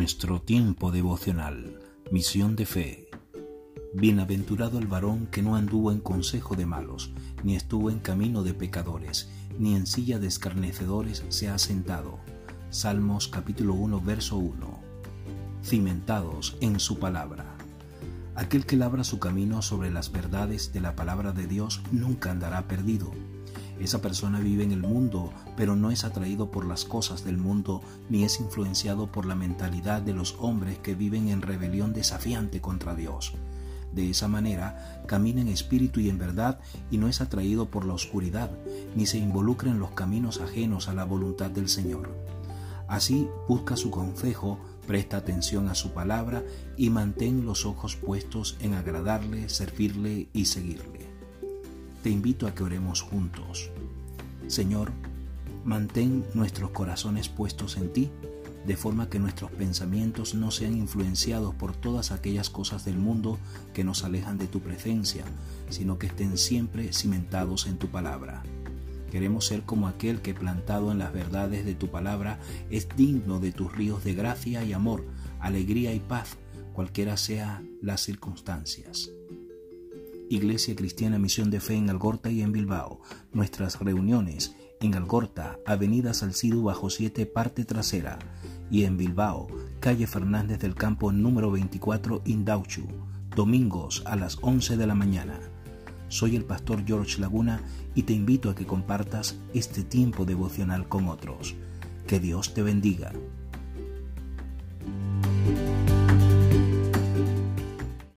nuestro tiempo devocional, misión de fe. Bienaventurado el varón que no anduvo en consejo de malos, ni estuvo en camino de pecadores, ni en silla de escarnecedores se ha sentado. Salmos capítulo 1, verso 1. Cimentados en su palabra. Aquel que labra su camino sobre las verdades de la palabra de Dios nunca andará perdido esa persona vive en el mundo, pero no es atraído por las cosas del mundo, ni es influenciado por la mentalidad de los hombres que viven en rebelión desafiante contra Dios. De esa manera, camina en espíritu y en verdad y no es atraído por la oscuridad, ni se involucra en los caminos ajenos a la voluntad del Señor. Así busca su consejo, presta atención a su palabra y mantén los ojos puestos en agradarle, servirle y seguirle te invito a que oremos juntos. Señor, mantén nuestros corazones puestos en ti, de forma que nuestros pensamientos no sean influenciados por todas aquellas cosas del mundo que nos alejan de tu presencia, sino que estén siempre cimentados en tu palabra. Queremos ser como aquel que plantado en las verdades de tu palabra es digno de tus ríos de gracia y amor, alegría y paz, cualquiera sea las circunstancias. Iglesia Cristiana Misión de Fe en Algorta y en Bilbao. Nuestras reuniones en Algorta, Avenida Salcido bajo 7, parte trasera, y en Bilbao, calle Fernández del Campo número 24, Indauchu, domingos a las 11 de la mañana. Soy el pastor George Laguna y te invito a que compartas este tiempo devocional con otros. Que Dios te bendiga.